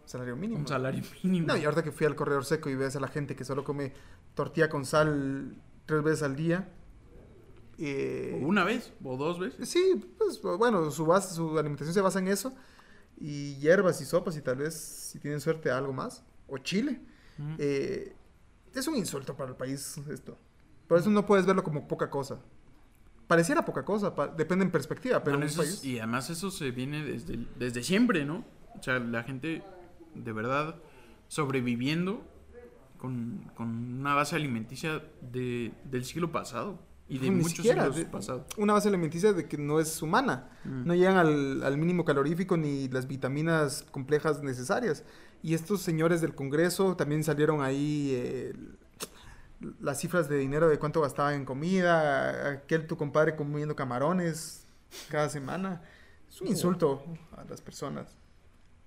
Salario mínimo. un salario mínimo. No, y ahorita que fui al corredor seco y ves a la gente que solo come tortilla con sal tres veces al día. eh, O una vez, o dos veces. sí, pues bueno, su, base, su alimentación se basa en eso. Y hierbas y sopas y tal vez, si tienen suerte, algo más. O chile. Eh, es un insulto para el país esto. Por eso no puedes verlo como poca cosa. Pareciera poca cosa, pa- depende en perspectiva, pero Bueno, en un es- país... y además eso se viene desde, desde siempre, ¿no? O sea, la gente de verdad sobreviviendo con, con una base alimenticia de, del siglo pasado y de muchos siglos de- pasados. una base alimenticia de que no es humana. Mm. No llegan al, al mínimo calorífico ni las vitaminas complejas necesarias. Y estos señores del Congreso también salieron ahí eh, las cifras de dinero de cuánto gastaban en comida, aquel tu compadre comiendo camarones cada semana. Es un insulto a las personas.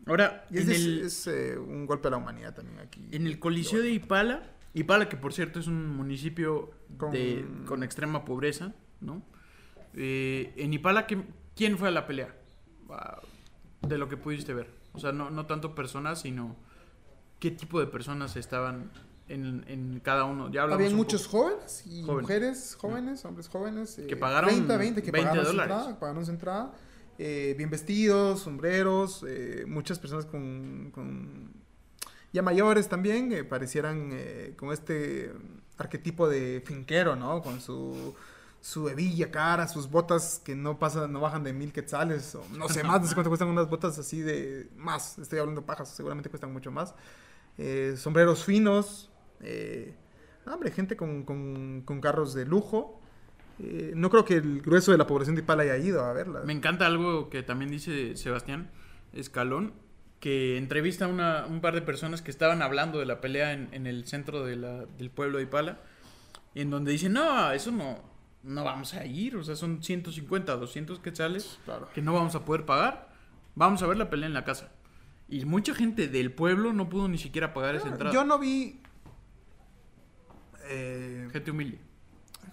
Ahora, Y es, el, eh, un golpe a la humanidad también aquí. en el Coliseo de Ipala, Ipala que por cierto es un municipio Con- de, con extrema pobreza, ¿no? Eh, en Ipala, ¿quién, quién fue a la pelea? Ah, De lo que pudiste ver. O sea, no, no tanto personas, sino qué tipo de personas estaban en, en cada uno. Ya hablamos Había un muchos poco. jóvenes y Jóvenes. mujeres jóvenes, hombres jóvenes. eh, Que pagaron 30, 20, que 20 pagaron su dólares. entrada, pagaron su entrada. eh, bien vestidos, sombreros, eh, muchas personas con, con- ya mayores también, que parecieran eh, con este arquetipo de finquero, ¿no? Con su, su hebilla cara, sus botas que no pasan, no bajan de mil quetzales, o no sé más, no sé cuánto cuestan unas botas así de más, estoy hablando pajas, seguramente cuestan mucho más. Eh, sombreros finos, eh, hombre, gente con, con- con carros de lujo. Eh, no creo que el grueso de la población de Ipala haya ido a verla. Me encanta algo que también dice Sebastián Escalón, que entrevista a una- un par de personas que estaban hablando de la pelea en, en el centro del pueblo de Ipala en donde dicen, no, eso no, no vamos a ir, o sea, son 150, 200 quetzales Claro. que no vamos a poder pagar. Vamos a ver la pelea en la casa. Y mucha gente del pueblo no pudo ni siquiera pagar esa entrada. Yo no vi. eh, Gente humilde.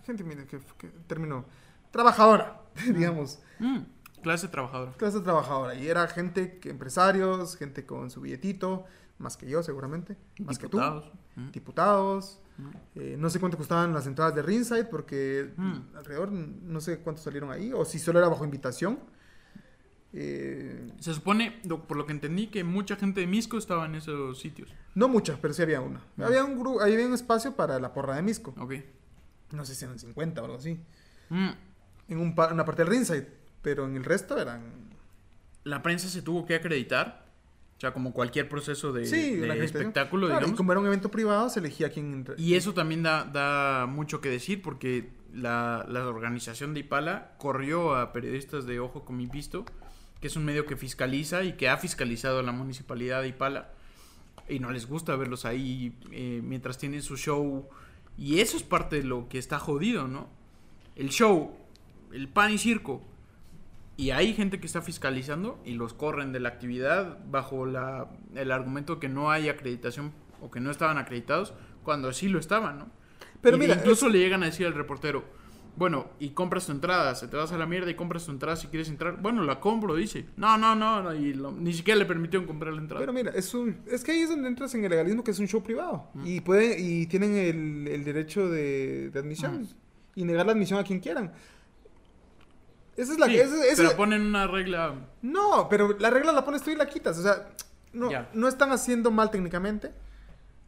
gente, mire, que, que término. Trabajadora, digamos. Mm, clase trabajadora. Clase trabajadora. Y era gente, que, empresarios, gente con su billetito, más que yo seguramente, más Diputados. que Mm. tú, diputados. Eh, no sé cuánto costaban las entradas de Ringside, porque Mm. alrededor, no sé cuánto salieron ahí, o si solo era bajo invitación. Eh, Se supone, por lo que entendí, que mucha gente de Misco estaba en esos sitios. no muchas, pero sí había una. Mm. Había un grupo, había un espacio para la porra de Misco. Ok. No sé si eran 50 o algo así. Mm. En un pa- una parte del Ringside, pero en el resto eran La prensa se tuvo que acreditar. O sea, como cualquier proceso de, Sí, de espectáculo, Claro, digamos. Y como era un evento privado, se elegía quién Y eso también da, da mucho que decir porque la, la organización de Ipala corrió a periodistas de Ojo con mi Visto, que es un medio que fiscaliza y que ha fiscalizado a la municipalidad de Ipala. Y no les gusta verlos ahí eh, mientras tienen su show. Y eso es parte de lo que está jodido, ¿no? El show, el pan y circo. Y hay gente que está fiscalizando y los corren de la actividad bajo la, el argumento que no hay acreditación o que no estaban acreditados cuando sí lo estaban, ¿no? Pero Y mira, incluso le llegan a decir al reportero, bueno, y compras tu entrada, se te vas a la mierda y compras tu entrada si quieres entrar. Bueno, la compro, dice. No, no, no, no, y lo- ni siquiera le permitieron comprar la entrada. Pero mira, es un es que ahí es donde entras en el legalismo que es un show privado y pueden y tienen el, el derecho de, de admisión Mm. y negar la admisión a quien quieran. Esa es la Sí, que esa- esa- pero ponen una regla... No, pero la regla la pones tú y la quitas, o sea, no, no están haciendo mal técnicamente,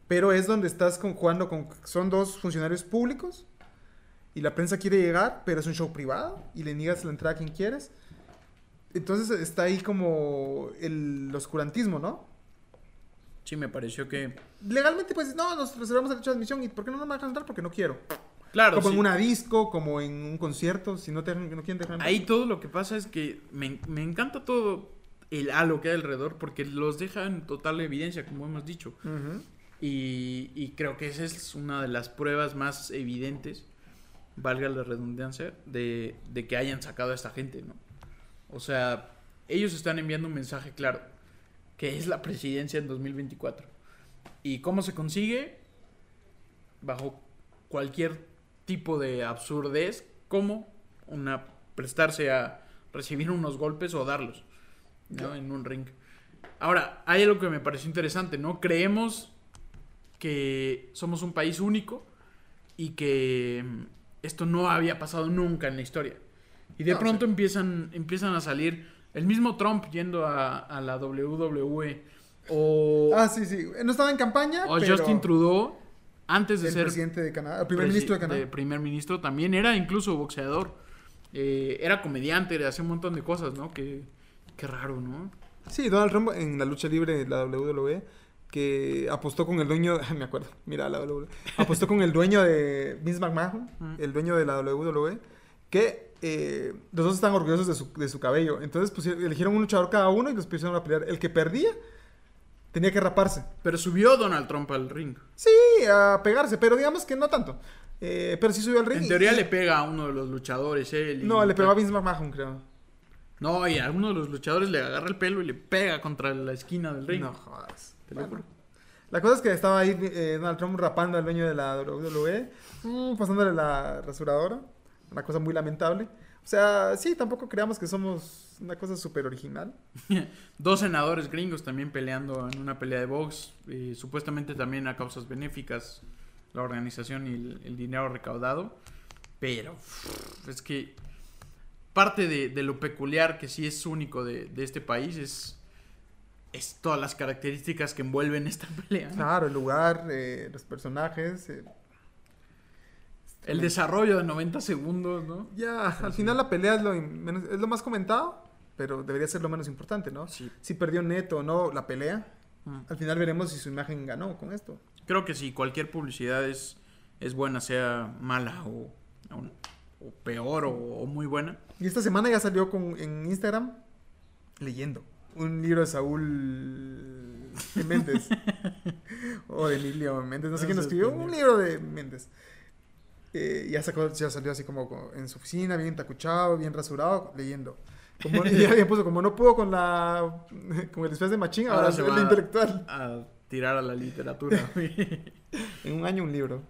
pero es donde estás con, jugando con son dos funcionarios públicos y la prensa quiere llegar, pero es un show privado y le niegas la entrada a quien quieres. Entonces está ahí como el oscurantismo, ¿no? Sí, me pareció que... legalmente pues no, nos reservamos el derecho de admisión y ¿por qué no nos dejan entrar? Porque no quiero. Claro, como sí. en una disco, como en un concierto, si no te no quieren dejar. Ahí todo lo que pasa es que me, me encanta todo el halo que hay alrededor porque los deja en total evidencia, como hemos dicho. Y, y creo que esa es una de las pruebas más evidentes, valga la redundancia, de, de que hayan sacado a esta gente, ¿no? O sea, ellos están enviando un mensaje claro, que es la presidencia en 2024. ¿Y cómo se consigue? Bajo cualquier tipo de absurdez, como una prestarse a recibir unos golpes o darlos, ¿no? En un ring. Ahora, hay algo que me pareció interesante, ¿no? Creemos que somos un país único y que mm, esto no había pasado nunca en la historia. Y de No, pronto empiezan, empiezan a salir el mismo Trump yendo a, a la WWE o, Ah, sí, sí. No estaba en campaña, o pero Justin Trudeau antes de el ser presidente de Canadá, el primer ministro de Canadá. primer ministro también era incluso boxeador. Eh, era comediante, hacía un montón de cosas, ¿no? Que, qué raro, ¿no? Sí, Donald Trump en la lucha libre de la WWE que apostó con el dueño, me acuerdo, mira la WWE, apostó con el dueño de Vince McMahon, el dueño de la WWE, que eh, los dos están orgullosos de su, de su cabello. Entonces pues, eligieron un luchador cada uno y los pusieron a pelear. El que perdía tenía que raparse. Pero subió Donald Trump al ring. Sí, a pegarse, pero digamos que no tanto. Eh, pero sí subió al ring. En teoría y- le pega a uno de los luchadores, él. y- No, le pegó a Vince McMahon, creo. No, y a uno de los luchadores le agarra el pelo y le pega contra la esquina del ring. No jodas. Te lo Bueno. juro. La cosa es que estaba ahí eh, Donald Trump rapando al dueño de la WWE, mm, pasándole la rasuradora. Una cosa muy lamentable. O sea, sí, tampoco creamos que somos una cosa súper original. Dos senadores gringos también peleando en una pelea de box, supuestamente también a causas benéficas, la organización y el, el dinero recaudado. Pero es que parte de, de lo peculiar que sí es único de, de este país es, es todas las características que envuelven esta pelea. ¿no? Claro, el lugar, eh, los personajes. eh, El desarrollo de 90 segundos, ¿no? Ya, al final la pelea es lo, es lo más comentado, pero debería ser lo menos importante, ¿no? Sí. Si perdió neto o no la pelea, Mm. al final veremos si su imagen ganó con esto. Creo que sí, cualquier publicidad es, es buena, sea mala o, o- o peor o, o muy buena. Y esta semana ya salió con, en Instagram leyendo un libro de Saúl Méndez. o de Emilio Méndez, no sé No quién lo escribió. Un libro de Méndez. Eh, ya, sacó, ya salió así como co- en su oficina, bien tacuchado, bien rasurado, leyendo. Como, y ya puso, como no pudo con la con el disfraz de machín, ahora, Ahora se el va de intelectual. A tirar a la literatura. En un año un libro.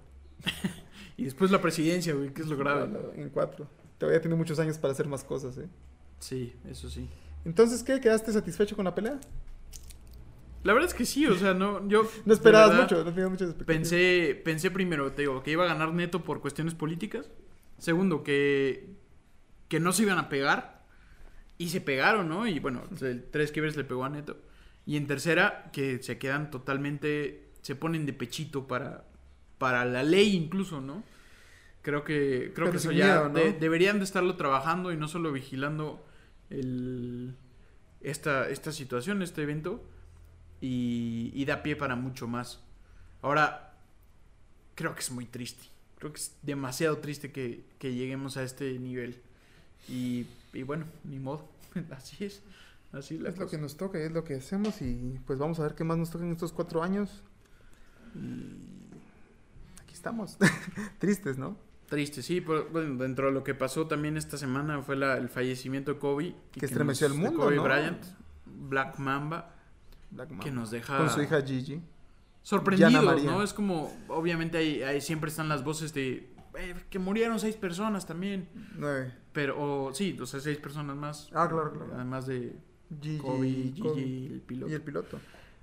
y después la presidencia, güey, que es lo grave. Bueno, en cuatro. Todavía tiene muchos años para hacer más cosas, ¿eh? Sí, eso sí. Entonces, ¿qué? ¿Quedaste satisfecho con la pelea? La verdad es que sí, o sea, no, yo... No esperabas verdad, mucho, no tenías muchas expectativas. Pensé, pensé primero, te digo, que iba a ganar Neto por cuestiones políticas. Segundo, que, que no se iban a pegar. Y se pegaron, ¿no? Y bueno, el tres quiebres le pegó a Neto. Y en tercera, que se quedan totalmente, se ponen de pechito para, para la ley incluso, ¿no? Creo que, creo Pero que eso ya miedo, ¿no? de- deberían de estarlo trabajando y no solo vigilando el, esta, esta situación, este evento. Y, y da pie para mucho más. Ahora, creo que es muy triste. Creo que es demasiado triste que, que lleguemos a este nivel. Y, y bueno, ni modo. Así es. Así es la Es lo que nos toca es lo que hacemos y pues vamos a ver qué más nos toca en estos cuatro años. Y aquí estamos. Tristes, ¿no? Triste, sí. Pero, bueno, dentro de lo que pasó también esta semana fue la- el fallecimiento de Kobe. y Que estremeció de mundo, Kobe ¿no? Bryant, Black Mamba, Black que nos deja Con su hija Gigi. Sorprendidos. ¿no? Es como, obviamente ahí, ahí siempre están las voces de "Eh, que murieron seis personas también. Nueve. Pero, o, sí, o sea, seis personas más. Ah, claro, claro. Además de Gigi, Kobe, Gigi, Kobe el piloto. y el piloto.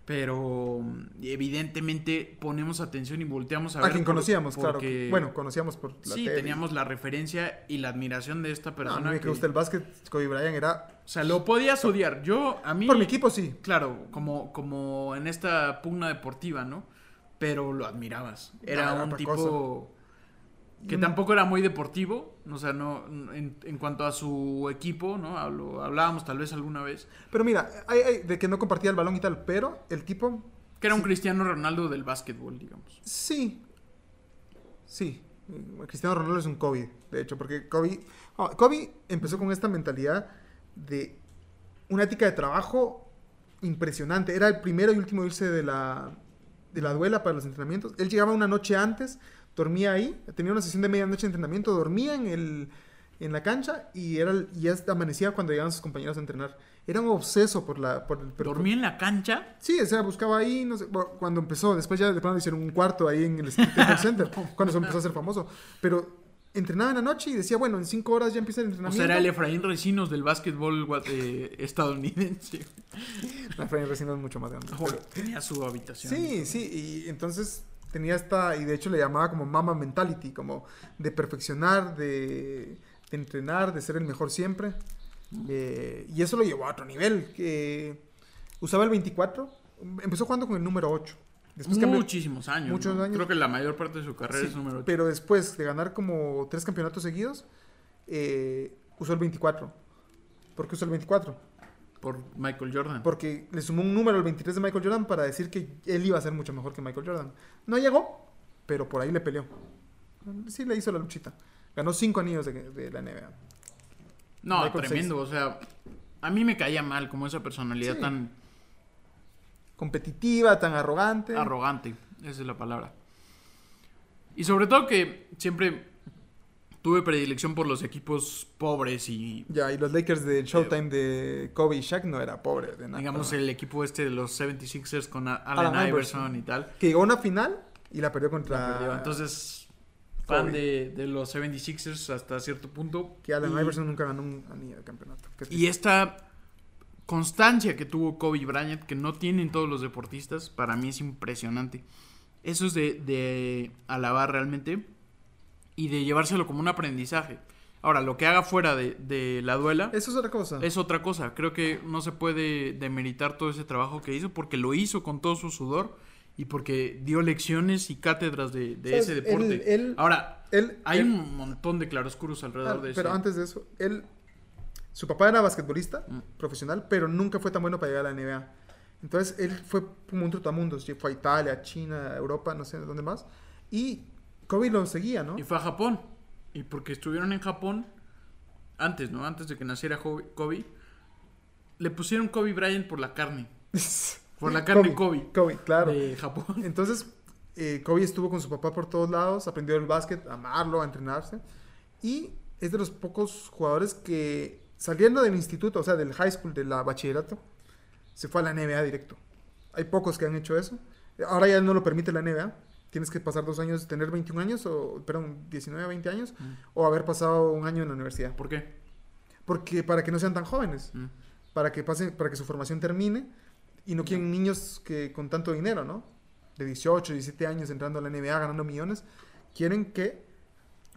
Pero mm, evidentemente ponemos atención y volteamos a A, ver. quien por- conocíamos, claro. porque- Bueno, conocíamos por la sí, tele. teníamos la referencia y la admiración de esta No, a persona. mí me que- gusta el básquet. Kobe Bryant era... O sea, lo podías odiar. Yo, a mí. Por mi equipo, sí. Claro, como, como en esta pugna deportiva, ¿no? Pero lo admirabas. Era un tipo que Mm. tampoco era muy deportivo. O sea, no en, en cuanto a su equipo, ¿no? Hablo- hablábamos tal vez alguna vez. Pero mira, hay, hay- de que no compartía el balón y tal, pero el tipo Que era un Cristiano Ronaldo del básquetbol, digamos. Sí. Sí. Eh, Cristiano Ronaldo es un Kobe, de hecho, porque Kobe, ah, Kobe empezó con esta mentalidad de una ética de trabajo impresionante. Era el primero y último irse de la, de la duela para los entrenamientos. Él llegaba una noche antes, dormía ahí, tenía una sesión de medianoche de entrenamiento, dormía en, el, en la cancha y, era, el- y ya amanecía cuando llegaban sus compañeros a entrenar. Era un obseso por la... Por el, por- Dormía en la cancha. Sí, o sea, buscaba ahí, no sé, cuando empezó, después ya de plano hicieron un cuarto ahí en el Center, cuando se empezó a ser famoso. Pero entrenaba en la noche y decía, bueno, en cinco horas ya empieza el O entrenamiento. sea, era el Efraín Recinos del básquetbol eh, estadounidense. La Efraín recién es mucho más grande. Pero- tenía su habitación. sí, sí, y entonces tenía esta, y de hecho le llamaba como mama mentality, como de perfeccionar, de, de entrenar, de ser el mejor siempre. Eh, y eso lo llevó a otro nivel, usaba el 24, empezó jugando con el número 8. Después cambió, Muchísimos años. Muchos ¿no? años. Creo que la mayor parte de su carrera Sí, es número 8. Pero después de ganar como tres campeonatos seguidos, eh, usó el 24. ¿Por qué usó el 24? Por Michael Jordan. Porque le sumó un número al 23 de Michael Jordan para decir que él iba a ser mucho mejor que Michael Jordan. No llegó, pero por ahí le peleó. Sí le hizo la luchita. Ganó cinco anillos de, de la NBA. No, Michael tremendo. O sea, a mí me caía mal como esa personalidad Sí. tan Competitiva, tan arrogante. arrogante. Esa es la palabra. Y sobre todo que siempre tuve predilección por los equipos pobres y, Ya, y los Lakers de Showtime de Kobe y Shaq no era pobre de nada. digamos, el equipo este de los 76ers con Allen, Iverson. Iverson. y tal. Que llegó a una final y la perdió contra... La perdió. Entonces, fan de, de los 76ers hasta cierto punto. Que Allen Y- Iverson nunca ganó un anillo de campeonato. Que Y esta constancia que tuvo Kobe Bryant, que no tienen todos los deportistas, para mí es impresionante. Eso es de, de alabar realmente y de llevárselo como un aprendizaje. Ahora, lo que haga fuera de, de la duela Eso es otra cosa. es otra cosa. Creo que no se puede demeritar todo ese trabajo que hizo porque lo hizo con todo su sudor y porque dio lecciones y cátedras de, de ¿Sabes? ese deporte. Él- él- Ahora, Él, hay él- un montón de claroscuros alrededor ah, de eso. pero antes de eso, él, su papá era basquetbolista Mm. profesional, pero nunca fue tan bueno para llegar a la NBA. Entonces él fue como un trotamundos, fue a Italia, China, Europa, no sé dónde más. Y Kobe lo seguía, ¿no? Y fue a Japón. Y porque estuvieron en Japón, antes, ¿no? Antes de que naciera Kobe, le pusieron Kobe Bryant por la carne. Por la carne Kobe, Kobe, claro. de Japón. Entonces, eh, Kobe estuvo con su papá por todos lados, aprendió el básquet, a amarlo, a entrenarse. Y es de los pocos jugadores que saliendo del instituto, o sea, del high school, de la bachillerato, se fue a la NBA directo. Hay pocos que han hecho eso. Ahora ya no lo permite la NBA. Tienes que pasar dos años, tener 21 años, o, perdón, 19 a 20 años, Mm. o haber pasado un año en la universidad. ¿Por qué? Porque para que no sean tan jóvenes, Mm. para que pasen, para que su formación termine y no quieren niños que con tanto dinero, ¿no? De 18, 17 años entrando a la NBA ganando millones, quieren que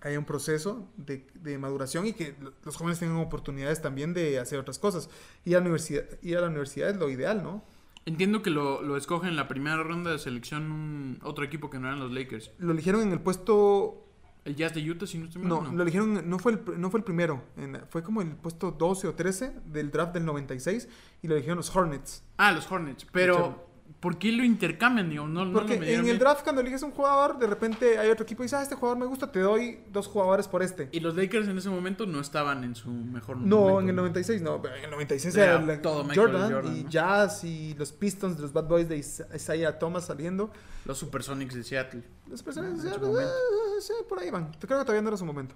haya un proceso de, de maduración y que lo- los jóvenes tengan oportunidades también de hacer otras cosas. Ir a la universidad, ir a la universidad es lo ideal, ¿no? Entiendo que lo, lo escoge en la primera ronda de selección un- otro equipo que no eran los Lakers. Lo eligieron en el puesto El Jazz de Utah, si no estoy mal. No, lo eligieron, no fue el, no fue el primero, en- fue como el puesto 12 o 13 del draft del 96 y lo eligieron los Hornets. Ah, los Hornets. Pero, ¿por qué lo intercambian? Digo, no, no Porque lo en el draft cuando eliges un jugador, de repente hay otro equipo y dice, ah, este jugador me gusta, te doy dos jugadores por este. Y los Lakers en ese momento no estaban en su mejor No, momento. en el 96 no, en el 96 Era todo Jordan, Jordan, y ¿no? Jazz y los Pistons de los Bad Boys de Isa- Isaiah Thomas saliendo. Los Supersonics de Seattle. Las personas En decían, su momento. "Ah, sí, por ahí van. Creo que todavía no era su momento.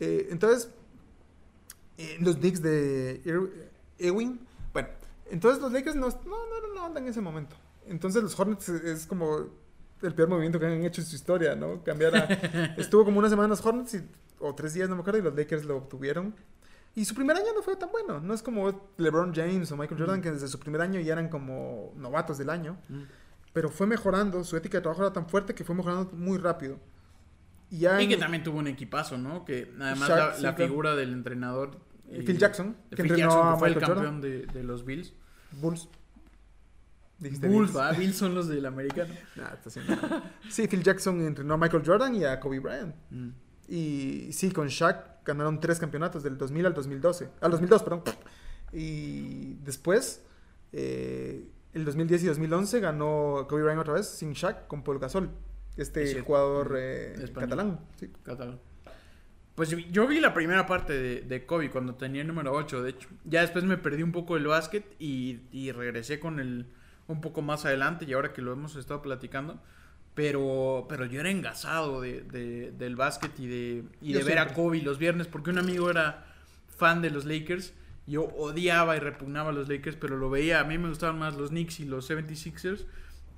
Eh, entonces, eh, los Knicks de Ewing, bueno, entonces los Lakers no, no, no una onda en ese momento. Entonces los Hornets es, como el peor movimiento que han hecho en su historia, ¿no? Cambiar a... estuvo como una semana en los Hornets y- o tres días, no me acuerdo, y los Lakers lo obtuvieron. Y su primer año no fue tan bueno. No es como LeBron James o Michael Jordan, Mm. que desde su primer año ya eran como novatos del año Mm. pero fue mejorando, su ética de trabajo era tan fuerte que fue mejorando muy rápido. Y ya Y en- que también tuvo un equipazo, ¿no? Que además Shaq, la, sí, la claro. figura del entrenador. Phil Jackson, que Phil entrenó Jackson, a que fue el Michael campeón de, de los Bills. Bulls. Dijiste Bulls, Bills. Bills son los del americano. Nah, está sí, Phil Jackson entrenó a Michael Jordan y a Kobe Bryant. Mm. Y sí, con Shaq ganaron tres campeonatos del 2000 al 2012. Al 2002, perdón. Y después, eh, el 2010 y 2011 ganó Kobe Bryant otra vez sin Shaq con Paul Gasol. Es Este jugador eh, Español. catalán. Sí. Catalán. Pues yo vi la primera parte de, de Kobe cuando tenía el número 8, de hecho. Ya después me perdí un poco el básquet y, y regresé con el un poco más adelante y ahora que lo hemos estado platicando. Pero, pero yo era engasado de, de- del básquet y de, y de ver a. Kobe los viernes porque un amigo era fan de los Lakers. Yo odiaba y repugnaba a los Lakers, pero lo veía. A mí me gustaban más los Knicks y los 76ers.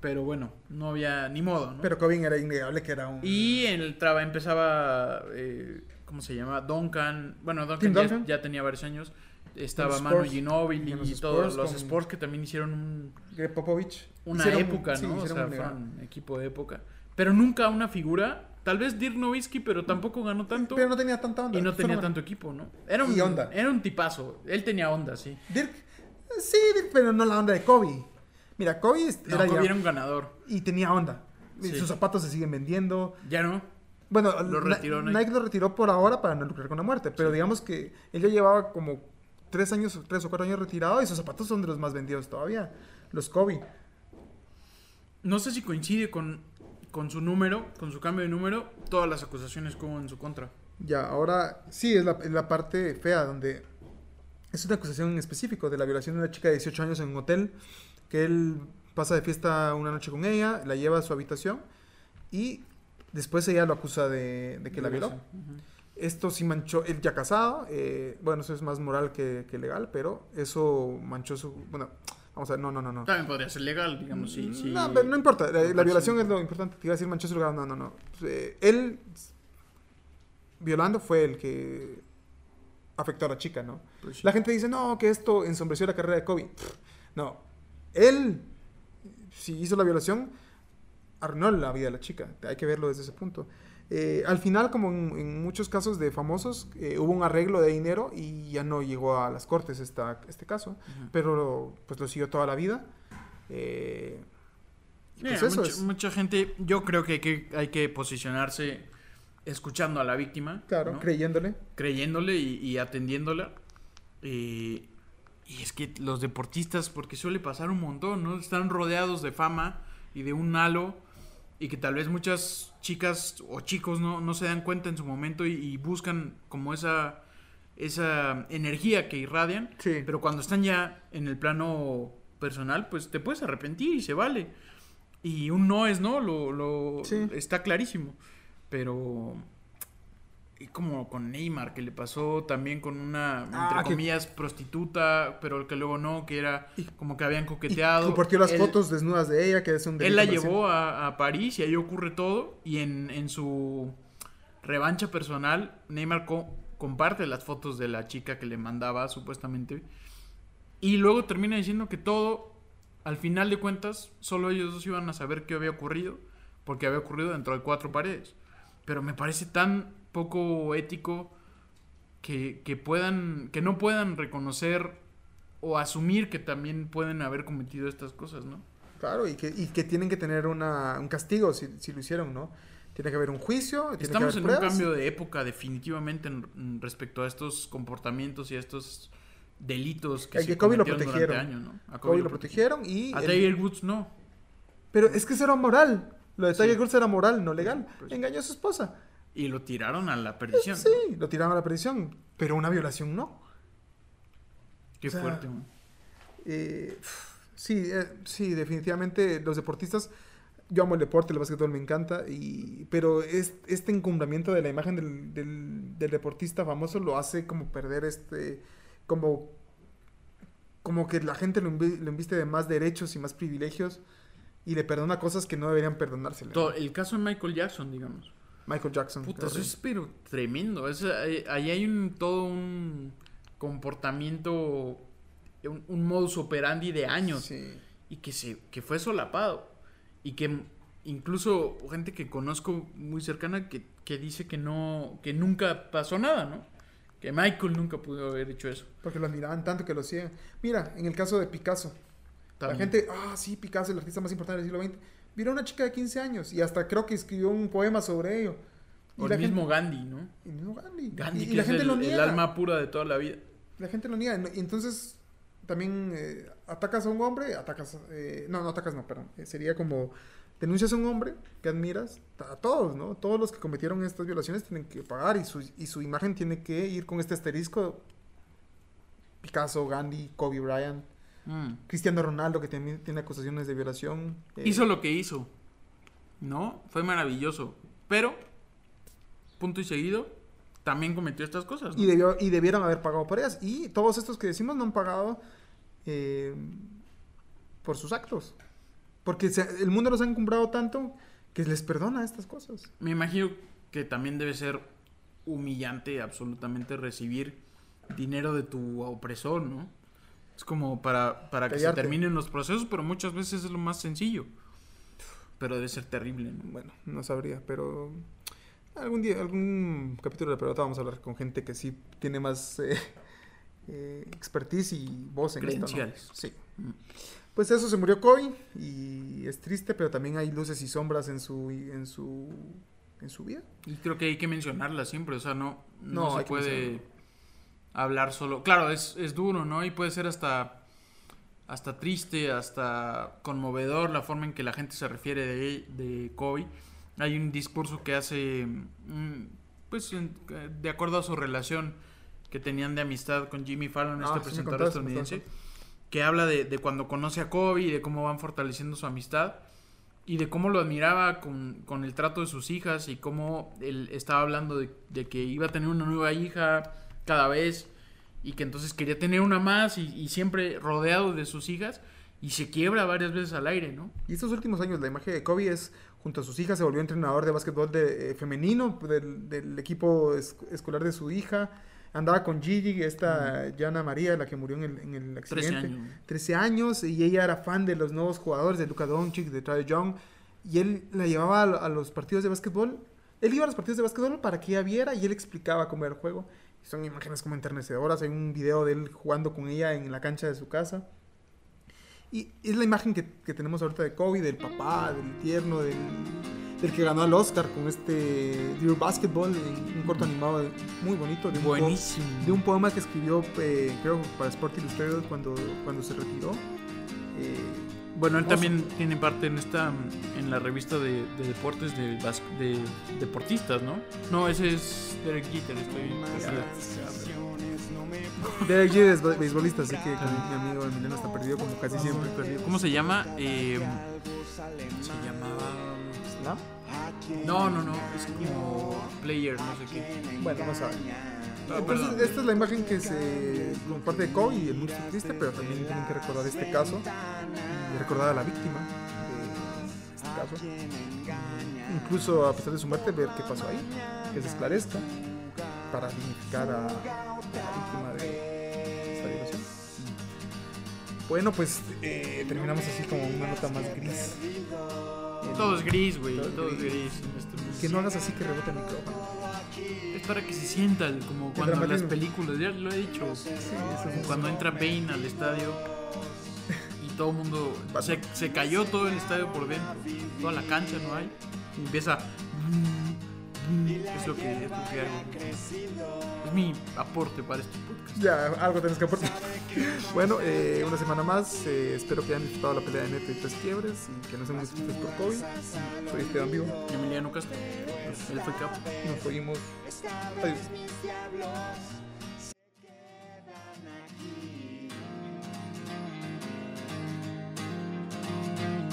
Pero bueno, no había ni modo, ¿no? Pero Kobe era innegable que era un... Y en el traba empezaba, eh, ¿cómo se llama? Duncan. Bueno, Duncan, ya, Duncan. ya tenía varios años. Estaba Manu. Ginóbili Y todos los Sports que también hicieron un- Popovich. una Hicieron- época, sí, ¿no? o hicieron sea, fueron equipo de época. Pero nunca una figura. Tal vez Dirk Nowitzki, pero tampoco ganó tanto. Pero no tenía tanta onda. y no tenía tanto equipo, ¿no? Era un, Y onda. Era un tipazo. Él tenía onda, sí. Dirk, sí, Dirk, pero no la onda de Kobe. Mira, Kobe No, era Kobe ya- era un ganador. y tenía onda. Sí. Sus zapatos se siguen vendiendo. Ya no. Bueno, Lo retiró Nike. Nike. lo retiró por ahora para no lucrar con la muerte. Pero digamos que él ya llevaba como tres años, tres o cuatro años retirado y sus zapatos son de los más vendidos todavía. Los Kobe. No sé si coincide con, con su número, con su cambio de número, todas las acusaciones como en su contra. Ya, ahora sí, es la, es la parte fea donde es una acusación en específico de la violación de una chica de 18 años en un hotel, que él pasa de fiesta una noche con ella, la lleva a su habitación y después ella lo acusa de, de que la violó. Esto sí manchó, él ya casado, eh, bueno, eso es más moral que, que legal, pero eso manchó su, bueno, vamos a ver, no, no, no, no. También podría ser legal, digamos, sí. sí. No, pero no importa, la, violación es lo importante. Te iba a decir manchó su lugar, no, no, no. Eh, él violando fue el que afectó a la chica, ¿no? Pues sí. La gente dice, no, que esto ensombreció la carrera de Kobe. Pff, No, él, si hizo la violación, arruinó la vida de la chica. Hay que verlo desde ese punto. Eh, al final, como en, en muchos casos de famosos, eh, hubo un arreglo de dinero y ya no llegó a las cortes esta, este caso, pero pues lo siguió toda la vida. Eh, Mira, pues eso mucha, es. mucha gente, yo creo que hay, que hay que posicionarse escuchando a la víctima, Claro, ¿no? creyéndole. creyéndole y, y atendiéndola. Eh, y es que los deportistas, porque suele pasar un montón, ¿no? Están rodeados de fama y de un halo y que tal vez muchas chicas o chicos no, no se dan cuenta en su momento y, y buscan como esa, esa energía que irradian. Sí. Pero cuando están ya en el plano personal, pues te puedes arrepentir y se vale. Y un no es no, lo, lo Sí. está clarísimo. Pero y como con Neymar, que le pasó también con una, entre Ah, que- comillas, prostituta, pero que luego no, que era como que habían Y coqueteado. compartió las Él- fotos desnudas de ella, que es un Él la llevó a, a París y ahí ocurre todo. Y en, en su revancha personal, Neymar co- comparte las fotos de la chica que le mandaba, supuestamente. Y luego termina diciendo que todo, al final de cuentas, solo ellos dos iban a saber qué había ocurrido, porque había ocurrido dentro de cuatro paredes. Pero me parece tan poco ético que, que puedan, que no puedan reconocer o asumir que también pueden haber cometido estas cosas, ¿no? Claro, y que, y que tienen que tener una, un castigo si, si lo hicieron, ¿no? Tiene que haber un juicio, tiene Estamos que en un cambio de época definitivamente en- respecto a estos comportamientos y a estos delitos que A se que Kobe lo protegieron. años, ¿no? A Kobe lo protegieron y... A el- Tiger Woods no. Pero es que eso era moral. Lo de Sí. Tiger Woods era moral, no legal. Engañó a su esposa. Y lo tiraron a la perdición. Sí, lo tiraron a la perdición. Pero una violación no. Qué O sea, fuerte. ¿no? Eh, sí, eh, sí, definitivamente los deportistas. Yo amo el deporte, el básquetbol me encanta, y, pero es, este encumbramiento de la imagen del, del- del deportista famoso lo hace como perder este, como, como que la gente lo, invi- lo inviste de más derechos y más privilegios y le perdona cosas que no deberían perdonársele. Todo- el caso de Michael Jackson, digamos. Michael Jackson. Puta, eso es pero tremendo. Es, ahí, ahí hay un, todo un comportamiento, un, un modus operandi de años. Sí. y que se que fue solapado y que incluso gente que conozco muy cercana que, que dice que no que nunca pasó nada no que Michael nunca pudo haber hecho eso Porque lo admiraban tanto que lo hacían. Mira, en el caso de Picasso, La También. gente, ah, sí, Picasso, el artista más importante del siglo XX. Vino una chica de 15 años y hasta creo que escribió un poema sobre ello. Y o el mismo gente, Gandhi no el mismo Gandhi. Gandhi y, y que la es gente el, lo el niega. alma pura de toda la vida La gente lo niega. Y entonces también eh, atacas a un hombre, atacas, eh, no, no atacas, no, perdón. Eh, sería como denuncias a un hombre que admiras, a todos, ¿no? Todos los que cometieron estas violaciones tienen que pagar y su, y su imagen tiene que ir con este asterisco. Picasso, Gandhi, Kobe Bryant, Mm. Cristiano Ronaldo que también tiene acusaciones de violación. eh, hizo lo que hizo no fue maravilloso pero punto y seguido también cometió estas cosas ¿no? Y, debió, y debieron haber pagado por ellas. Y todos estos que decimos no han pagado eh, por sus actos. Porque se- el mundo los ha encumbrado tanto que les perdona estas cosas. Me imagino que también debe ser humillante absolutamente recibir dinero de tu opresor, ¿no? Es como para, para que se terminen los procesos, pero muchas veces es lo más sencillo. Pero debe ser terrible, ¿no? Bueno, no sabría, pero algún día, algún capítulo de pelota vamos a hablar con gente que sí tiene más eh, eh, expertise y voz en esto, ¿no? Credenciales. Sí. Mm. Pues eso, se murió Kobe y es triste, pero también hay luces y sombras en su, en su, en su vida. Y creo que hay que mencionarla siempre, o sea, no, no, No, se puede. Hablar solo. Claro, es, es duro, ¿no? Y puede ser hasta, hasta triste, hasta conmovedor la forma en que la gente se refiere de, de Kobe. Hay un discurso que hace, mm, pues, de acuerdo a su relación que tenían de amistad con Jimmy Fallon, Ah, este presentador contaste, estadounidense, que habla de, de cuando conoce a Kobe y de cómo van fortaleciendo su amistad y de cómo lo admiraba con, con el trato de sus hijas y cómo él estaba hablando de, de que iba a tener una nueva hija cada vez y que entonces quería tener una más y, y siempre rodeado de sus hijas y se quiebra varias veces al aire, ¿no? Y estos últimos años la imagen de Kobe es, junto a sus hijas, se volvió entrenador de básquetbol de, eh, femenino del, del equipo es- escolar de su hija. Andaba con Gigi, esta Yana María, la que murió en el, en el 13 accidente. años. 13 años y ella era fan de los nuevos jugadores, de Luka Doncic, de Trae Young. Y él la llevaba a, a los partidos de básquetbol. Él iba a los partidos de básquetbol para que ella viera y él explicaba cómo era el juego. Son imágenes como enternecedoras. Hay un video de él jugando con ella en la cancha de su casa. Y es la imagen que, que tenemos ahorita de Kobe, del papá, del tierno, del, del que ganó el Oscar con este Dear Basketball, un corto animado muy bonito. De un Buenísimo. de un poema que escribió, eh, creo, para Sport Illustrated cuando, cuando se retiró. Eh, Bueno, él también tiene parte en esta en la revista de, de deportes de, bas- de deportistas, ¿no? No, ese es Derek Jeter, estoy Derek Jeter es be- beisbolista, así que mi amigo Emiliano está perdido como casi siempre. perdido. ¿Cómo se llama? Eh, se llamaba ¿Slam? No, no, no, es como player, no sé qué. Bueno, no sabe. Ah, Entonces, perdón. esta es la imagen que se comparte de Kobe y el mundo triste, pero también tienen que recordar este caso y recordar a la víctima de este caso. Incluso a pesar de su muerte, ver qué pasó ahí, que se esclarezca para dignificar a, a la víctima de esta violación. Bueno, pues eh, terminamos así como una nota más gris. Todo es gris, güey, Todo es todo es gris. gris este. Que no hagas así que rebote el micrófono. Es para que se sienta como cuando las películas, ya lo he dicho. Sí, eso es Cuando entra Bane al estadio todo el mundo se, se cayó todo el estadio por dentro, toda la cancha no hay y empieza es lo que, es lo que hago. Es mi aporte para este podcast. Ya, algo tenés que aportar. bueno, eh, una semana más. eh, espero que hayan disfrutado la pelea de Neto y tres quiebres y que no sean muy tristes por COVID. Soy Esteban Vivo. Emiliano Castro, él fue capo. Nos. Adiós. El